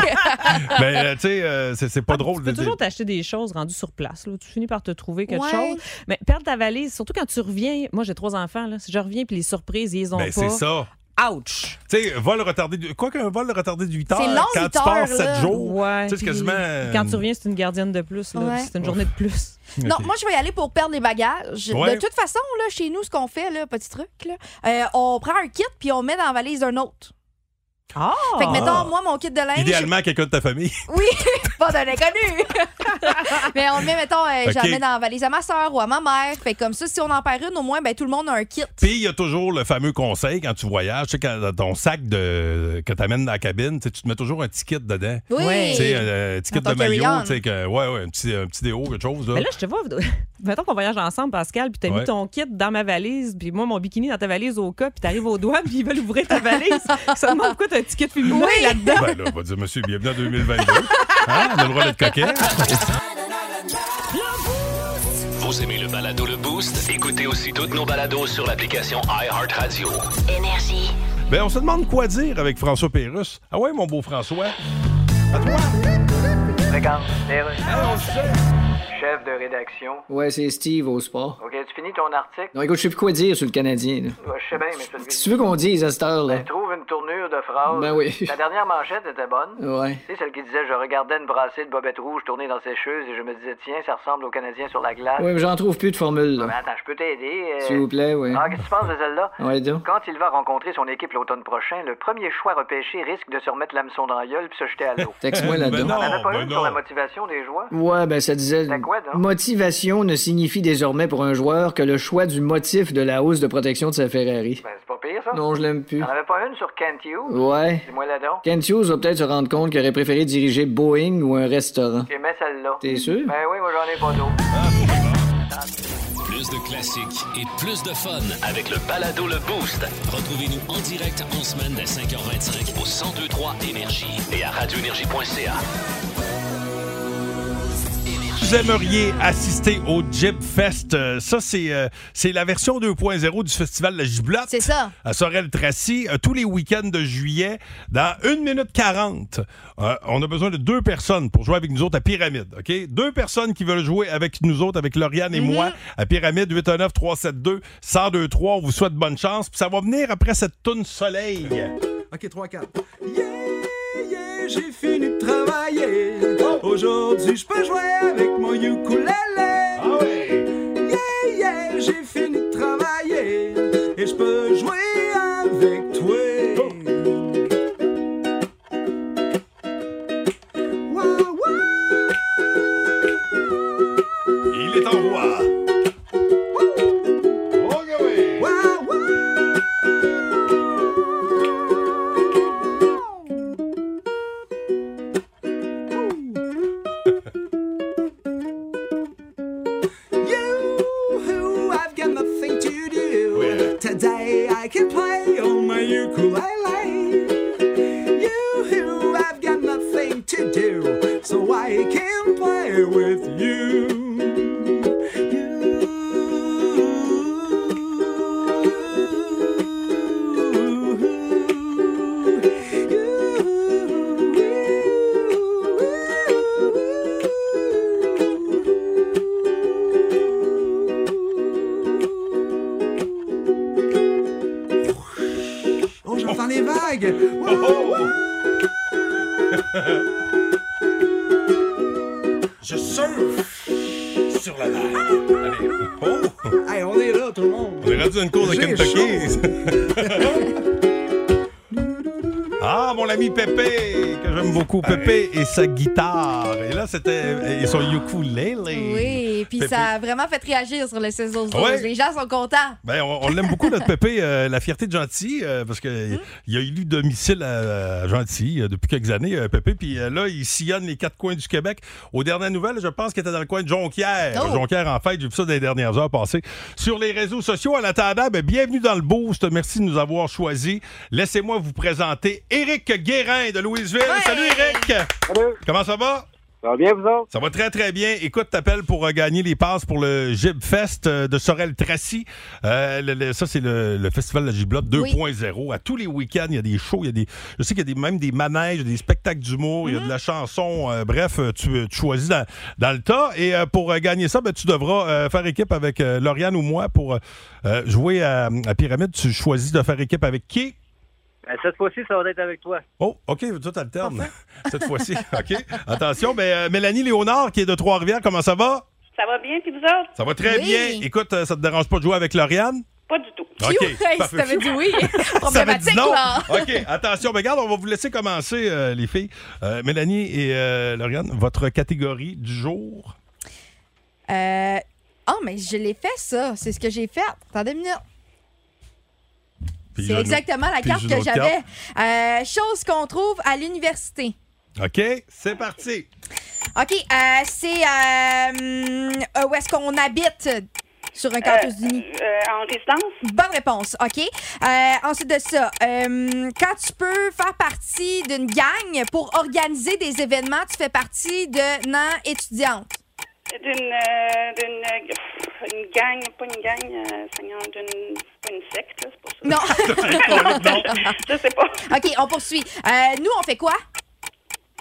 B: mais, euh, tu sais, euh, c'est pas drôle
I: Tu peux
B: de
I: toujours t'acheter des choses rendues sur place. Là. Tu finis par te trouver quelque
L: Ouais.
I: chose. Mais perdre ta valise, surtout quand tu reviens. Moi, j'ai trois enfants. Là. Si je reviens puis les surprises, ils les ont
B: Ben,
I: pas.
B: c'est ça.
I: Ouch!
B: Tu sais, vol retardé. de- Quoi qu'un vol retardé de 8 heures,
L: C'est long,
B: quand
L: huit
B: tu pars
L: heures,
B: 7
L: là.
B: jours,
I: Ouais.
B: tu sais, c'est
I: puis
B: quasiment. euh,
I: Quand tu reviens, c'est une gardienne de plus. là,
L: Ouais.
I: puis C'est une journée de plus.
L: Non, moi, je vais y aller pour perdre les bagages.
B: Ouais.
L: De toute façon, là, chez nous, ce qu'on fait, là, petit truc, là, euh, on prend un kit puis on met dans la valise d'un autre.
I: Ah!
L: Fait que, mettons, moi, mon kit de linge.
B: Idéalement, quelqu'un de ta famille. <laughs>
L: Oui, pas d'un inconnu. <laughs> Mais on le met, mettons, euh, je mets dans la valise à ma soeur ou à ma mère. Fait que comme ça, si on en perd une, au moins, ben, tout le monde a un kit.
B: Puis il y a toujours le fameux conseil quand tu voyages, tu sais, quand dans ton sac de, que tu amènes dans la cabine, tu te mets toujours un ticket dedans.
L: Oui.
B: Tu sais, un, un ticket
L: Dans
B: de maillot, tu sais, que, ouais, ouais, un petit, un petit déo, quelque chose. Là.
I: Mais là, je te vois. <laughs> Mettons qu'on voyage ensemble, Pascal, puis t'as
B: Ouais.
I: mis ton kit dans ma valise, puis moi, mon bikini dans ta valise au cas, puis t'arrives aux douanes, puis ils veulent ouvrir ta valise. Ils se demandent pourquoi t'as un ticket féminin
L: Oui.
I: là-dedans.
B: Ben là, on va dire, monsieur, bienvenue en 2022. Hein? On a le droit d'être coquet.
A: Vous aimez le balado Le Boost? Écoutez aussi toutes nos balados sur l'application iHeartRadio.
M: Énergie.
B: Ben, on se demande quoi dire avec François Pérusse. Ah ouais, mon beau François? À toi.
D: Regarde, les rues.
B: Ah.
D: Chef de rédaction.
J: Ouais, c'est Steve au sport.
D: OK, tu finis ton article?
J: Non, écoute, je sais plus quoi dire sur le Canadien. là.
D: Ouais, je sais bien, mais le
J: Qu'est-ce que tu veux qu'on dise à cette heure-là?
D: Ben, trouve une tournure de phrase.
J: Ben oui.
D: La dernière manchette était bonne.
J: Ouais.
D: Tu sais, celle qui disait Je regardais une brassée de bobettes rouges tourner dans sécheuse et je me disais Tiens, ça ressemble aux Canadiens sur la glace.
J: Ouais, mais j'en trouve plus de formule, là.
D: attends, je peux t'aider. euh.
J: S'il vous plaît, ouais.
D: Ah, qu'est-ce que tu penses de celle-là?
J: Ouais, donc.
D: Quand il va rencontrer son équipe l'automne prochain, le premier choix repêché risque de se remettre l'hameçon dans la gueule puis se jeter à l'eau. <laughs>
J: Texte-moi
B: Ben
J: là-dedans.
B: non, ben
D: sur la motivation des joueurs?
J: Ouais, ben ça disait.
D: Quoi, donc?
J: Motivation ne signifie désormais pour un joueur que le choix du motif de la hausse de protection de sa Ferrari.
D: Ben, c'est pas pire, ça.
J: Non, je l'aime plus.
D: T'en avais pas une sur Kent Hughes?
J: Ouais.
D: Dis-moi là donc.
J: Kent Hughes va peut-être se rendre compte qu'il aurait préféré diriger Boeing ou un restaurant.
D: Mets celle-là.
J: T'es sûr?
D: Ben oui, moi j'en ai pas d'autres.
A: Plus de classiques et plus de fun avec le balado Le Boost. Retrouvez-nous en direct en semaine dès 5h25 au 1023 Énergie et à radioénergie.ca.
B: Vous aimeriez assister au Jib Fest? Euh, Ça, c'est euh, c'est la version 2.0 du festival de La Giblotte.
L: C'est ça.
B: À Sorel-Tracy, euh, tous les week-ends de juillet, dans 1 minute 40. Euh, on a besoin de deux personnes pour jouer avec nous autres à Pyramide. OK? Deux personnes qui veulent jouer avec nous autres, avec Lauriane et moi, à Pyramide 819-372-1023. On vous souhaite bonne chance. Puis ça va venir après cette toune soleil.
N: OK, 3, 4. Yeah, yeah, j'ai fini de travailler. Aujourd'hui, je peux jouer avec mon ukulélé.
B: Ah!
N: Yeah, yeah, j'ai fini <laughs> Je
B: surfe sur la vague. Allez. Oh!
N: Hey, on est là, tout le monde!
B: On est rendu une cour de Kentucky. <laughs> ah, mon ami Pépé, que j'aime beaucoup. Pépé et sa guitare. Et là, c'était. Et son ukulélé.
L: Oui,
B: Pépé.
L: ça a vraiment fait réagir sur le 16 12
B: Ouais.
L: Les gens sont contents.
B: Ben, on, on l'aime beaucoup, notre Pépé, euh, la fierté de Gentil, euh, parce qu'il il a élu domicile à, à Gentil euh, depuis quelques années, euh, Pépé. Puis euh, là, il sillonne les quatre coins du Québec. Aux dernières nouvelles, je pense qu'il était dans le coin de Jonquière.
L: Oh.
B: Jonquière, en fait, j'ai vu ça dans les dernières heures passées. Sur les réseaux sociaux, en attendant, ben, bienvenue dans le Boost. Merci de nous avoir choisis. Laissez-moi vous présenter Éric Guérin de Louisville. Salut, Éric! Comment ça va?
G: Ça va bien, vous autres?
B: Ça va très, très bien. Écoute, t'appelles pour euh, gagner les passes pour le Gib Fest euh, de Sorel-Tracy. Euh, le- le- ça, c'est le, le festival de la Giblotte 2.0. À tous les week-ends, il y a des shows, il y a des... Je sais qu'il y a des, même des manèges, des spectacles d'humour, il y a de la chanson. euh, bref, tu, tu choisis dans, dans le tas. Et euh, pour euh, gagner ça, ben, tu devras euh, faire équipe avec euh, Lauriane ou moi pour euh, jouer à, à Pyramide. Tu choisis de faire équipe avec qui?
G: Ben, cette fois-ci, ça va être avec toi.
B: Oh, OK, tout alterne <laughs> cette fois-ci. OK. Attention, ben, euh, Mélanie Léonard, qui est de Trois-Rivières, comment ça va?
O: Ça va bien, puis vous autres?
B: Ça va très bien. Écoute, euh, ça te dérange pas de jouer avec Lauriane?
O: Pas du tout.
B: OK.
L: Hey,
B: parfait.
L: si t'avais dit oui, <laughs>
B: Ça
L: problématique,
B: non.
L: là.
B: OK, attention. Ben, regarde, on va vous laisser commencer, euh, les filles. Euh, Mélanie et euh, Lauriane, votre catégorie du jour?
L: Euh... Oh, mais je l'ai fait, ça. C'est ce que j'ai fait. Attendez une minute.
B: Puis
L: C'est exactement la carte que j'avais. Euh, chose qu'on trouve à l'université.
B: OK, c'est parti.
L: OK, euh, c'est euh, où est-ce qu'on habite sur un campus d'uni?
O: en résidence?
L: Bonne réponse, OK. Euh, ensuite de ça, euh, quand tu peux faire partie d'une gang pour organiser des événements, tu fais partie de non étudiante.
O: D'une euh, d'une euh, une gang, pas une gang, euh, Seigneur, d'une pas une secte, là, c'est pas ça.
L: Non. <laughs>
O: Je sais pas.
L: OK, on poursuit. Euh, nous, on fait quoi?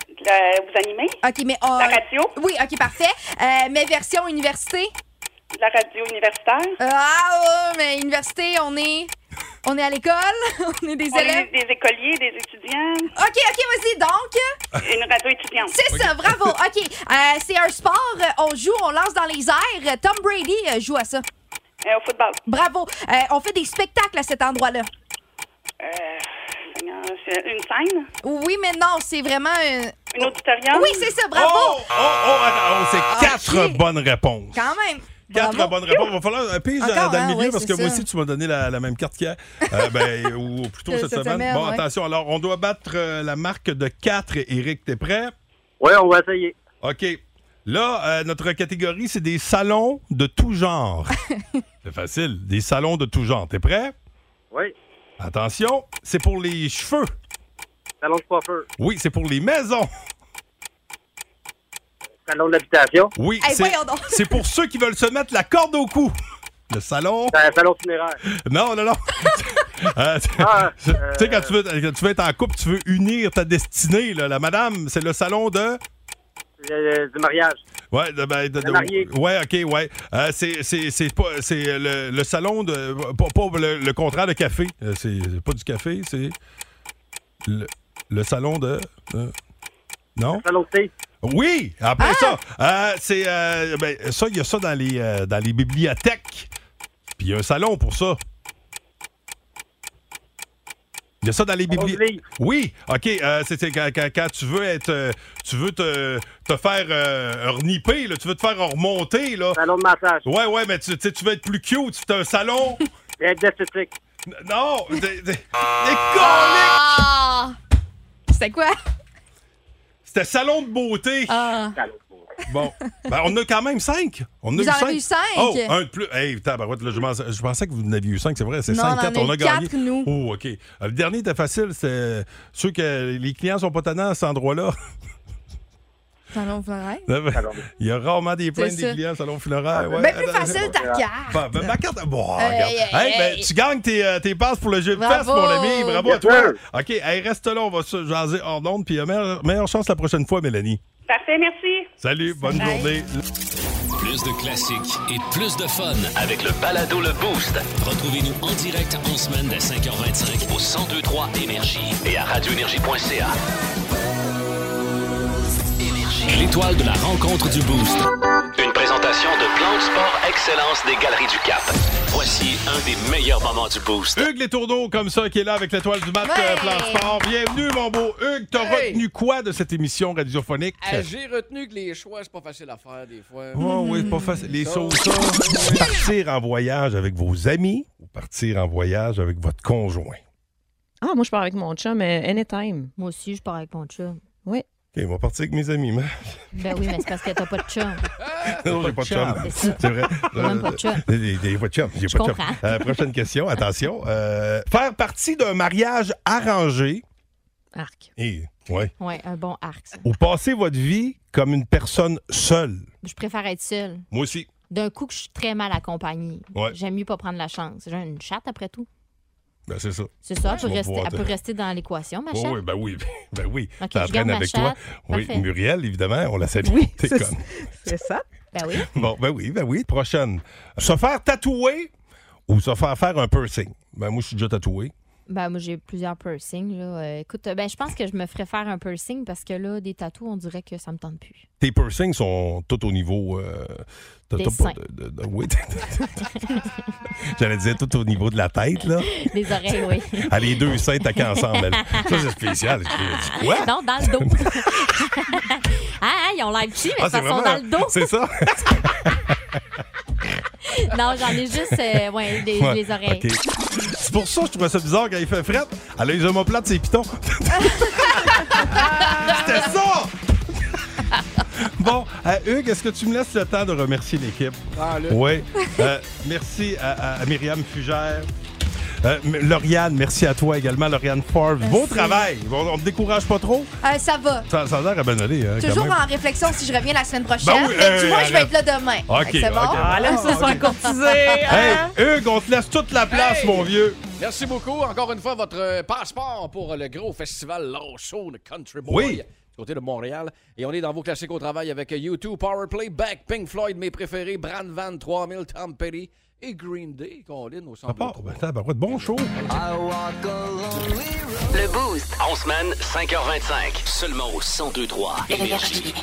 O: Vous animez?
L: OK, mais on...
O: La radio?
L: Oui, OK, parfait. Euh, mais version université?
O: La radio universitaire?
L: Ah, oh, mais université, on est... On est à l'école? <laughs> on est des
O: On
L: élèves?
O: est des écoliers, des étudiants.
L: OK, OK, vas-y, donc.
O: Une radio étudiante.
L: C'est ça, bravo. <laughs> OK, euh, c'est un sport. On joue, on lance dans les airs. Tom Brady euh, joue à ça.
O: Euh, au football.
L: Bravo. Euh, on fait des spectacles à cet endroit-là.
O: Euh, c'est une scène?
L: Oui, mais non, c'est vraiment... un-
O: Une auditorium?
L: Oui, c'est ça, bravo.
B: Oh, oh, attends, oh, c'est
L: Ah,
B: quatre bonnes réponses.
L: Quand même.
B: Quatre
L: Bravo.
B: bonnes réponses. Il va falloir un pige dans,
L: Encore,
B: dans le
L: hein,
B: milieu
L: oui,
B: parce que moi aussi, tu m'as donné la, la même carte qu'hier. Euh, <laughs> ben, ou plutôt
L: Que
B: cette,
L: cette
B: semaine.
L: semaine,
B: Bon,
L: ouais.
B: attention. Alors, on doit battre euh, la marque de 4. Éric, t'es prêt?
G: Oui, on va essayer.
B: OK. Là, euh, notre catégorie, c'est des salons de tout genre. <laughs> c'est facile. Des salons de tout genre. T'es prêt?
G: Oui.
B: Attention, c'est pour les cheveux.
G: Salon de coiffeur.
B: Oui, c'est pour les maisons.
G: Salon de l'habitation.
B: Oui,
G: Hey,
B: c'est c'est pour ceux qui veulent se mettre la corde au cou. Le salon.
G: Un salon funéraire.
B: Non, non, non. <laughs> Euh, tu
G: Ah,
B: tu sais, quand tu, veux, quand tu veux être en couple, tu veux unir ta destinée. Là. La madame, c'est le salon de?
G: Euh, du mariage.
B: Ouais, de, ben, de- de-
G: Le marié.
B: ouais, ok, ouais. Euh, c'est, c'est, c'est pas, c'est le, le salon de, pas, pas le, le contraire de café. Euh, C'est, c'est pas du café, c'est le, le salon de, non?
G: salon de thé.
B: Oui, après ça, euh, c'est, euh, ben, ça, il y a ça dans les, euh, dans les bibliothèques. Puis il y a un salon pour ça. Il y a ça dans les bibliothèques. Oui, OK. euh, c'est c'est quand, quand- quand tu veux être. euh, tu veux te, te faire euh, reniper, là, tu veux te faire remonter. Là.
G: Salon de massage.
B: Ouais, ouais, mais tu, tu sais, tu veux être plus cute. C'est un salon. <laughs>
G: d'esthétique.
B: Non! Des, des- des
L: Ah! C'était quoi?
B: C'était salon de beauté.
L: Ah.
B: Bon. Ben, on a quand même cinq. On a
L: Vous
B: eu
L: en
B: cinq.
L: avez eu cinq?
B: Oh, un de plus. Hey, tabarouette, là, je, pensais, je pensais que vous en aviez eu cinq, c'est vrai. C'est
L: Non,
B: cinq,
L: on en
B: quatre.
L: a
B: On a
L: eu
B: gagné.
L: quatre, nous.
B: Oh, OK. Euh, Le dernier était facile. C'était ceux que les clients sont pas tannants à cet endroit-là. <laughs>
L: Salon funéraire. <laughs>
B: Il y a rarement des plaintes des clients salon funéraire. Ouais.
L: Ben, plus
B: Euh,
L: facile ta carte.
B: Ben, ben, ma carte. Bon,
L: Hey,
B: regarde.
L: hey,
B: Hey, ben, tu gagnes tes, euh, tes passes pour le jeu de fest, mon ami. Bravo à toi.
G: sir.
B: OK, hey, reste là. On va se jaser hors d'onde. Puis euh, meilleure, meilleure chance la prochaine fois, Mélanie.
O: Parfait, merci.
B: Salut, bonne
O: Bye.
B: journée.
A: Plus de classiques et plus de fun avec le balado Le Boost. Retrouvez-nous en direct en semaine dès 5h25 au 1023 Énergie et à radioénergie.ca. De la rencontre du Boost. Une présentation de Plan de Sport Excellence des Galeries du Cap. Voici un des meilleurs moments du Boost.
B: Hugues Les Tourneaux, comme ça, qui est là avec l'étoile du match
P: Ouais.
B: euh, Plan Sport. Bienvenue, mon beau Hugues. T'as
P: Hey.
B: retenu quoi de cette émission radiophonique?
P: Ah, J'ai retenu que les choix, c'est pas facile à faire des fois.
B: Oh oui, pas facile. Les sauces, ça. Partir en voyage avec vos amis ou partir en voyage avec votre conjoint?
I: Ah, moi, je pars avec mon chum, mais anytime.
C: Moi aussi, je pars avec mon chum.
I: Oui.
B: OK, on va partir avec mes amis, mais...
C: Ben oui, mais c'est parce que t'as pas de chum. <laughs>
B: Non, j'ai pas de chum.
C: C'est
B: vrai.
C: Même pas de chum.
B: J'ai j'ai pas de chum. J'ai
C: Je
B: pas de chum. Euh, prochaine question, attention. Euh, faire partie d'un mariage arrangé.
I: Arc.
B: Et, ouais.
C: Ouais, un bon arc, ça.
B: Ou passer votre vie comme une personne seule.
C: Je préfère être seule.
B: Moi aussi.
C: D'un coup que je suis très mal accompagnée.
B: Ouais.
C: J'aime mieux pas prendre la chance. J'ai une chatte après tout.
B: Ben, c'est ça.
C: C'est ça, elle
B: Tu
C: peut, rester,
B: pouvoir
C: elle
B: te-
C: peut rester dans l'équation, ma
B: Oh,
C: chatte.
B: oui, ben oui, <laughs> ben oui.
C: Ok,
B: Ça
C: je garde
B: entraîne
C: ma
B: avec toi. Oui,
C: Parfait.
B: Muriel, évidemment, on la salue.
I: Oui, <laughs>
B: T'es
I: c'est-
B: conne. <laughs>
I: C'est ça.
C: Ben oui.
B: Bon, ben oui, ben oui. Prochaine. Se faire tatouer ou se faire faire un piercing? Ben moi, je suis déjà tatoué.
C: Ben, moi, j'ai plusieurs piercings. Là. Euh, écoute, ben, je pense que je me ferais faire un piercing parce que là, des tatous, on dirait que ça me tente plus.
B: Tes piercings sont tout au niveau... euh, t'as-
C: Des
B: t'as pas
C: seins.
B: de- oui. <laughs> J'allais dire tout au niveau de la tête, là. <laughs>
C: Des oreilles, oui.
B: Ah, les deux seins taqués ensemble. elle. Ça, c'est spécial. Je dis, Quoi?
C: Non, dans le dos. <laughs> ah, ah, ils ont l'air petits, mais
B: Ah,
C: ça
B: c'est
C: sont
B: vraiment-
C: dans le dos.
B: C'est ça?
C: non, j'en ai juste euh, ouais, les,
B: Ouais,
C: les oreilles.
B: OK. C'est pour ça que je trouvais ça bizarre quand il fait fret. Elle a les omoplates, c'est pitons. <laughs> C'était ça! bon, euh, Hugues, est-ce que tu me laisses le temps de remercier l'équipe?
P: Ah, là.
B: Oui. Euh, merci à, à- à Myriam Fugère. Euh, Lauriane, merci à toi également, Lauriane Forbes. Beau travail. On ne te décourage pas trop?
L: Euh, ça va.
B: Ça, ça a l'air à bien aller. hein,
L: Toujours en réflexion si je reviens la semaine prochaine.
B: Ben oui,
L: mais du
B: euh,
L: moins, je vais
B: arrête.
L: être là demain.
B: OK,
L: C'est bon?
B: OK.
I: Ah, là, ils se sont <laughs> courtisés.
B: Hey, Hugues, on te laisse toute la place,
P: Hey!
B: mon vieux.
P: Merci beaucoup. Encore une fois, votre euh, passeport pour le gros festival Low Show de Country Boy.
B: Oui.
P: Du côté de Montréal. Et on est dans vos classiques au travail avec YouTube, Powerplay, Back, Pink Floyd, mes préférés, Brand Van 3000, Tom Petty et Green Day, Colin au centre.
B: Ah, ben, tabarouette, bon show.
A: Le Boost. En semaine, 5h25. Seulement au 1023 Énergie.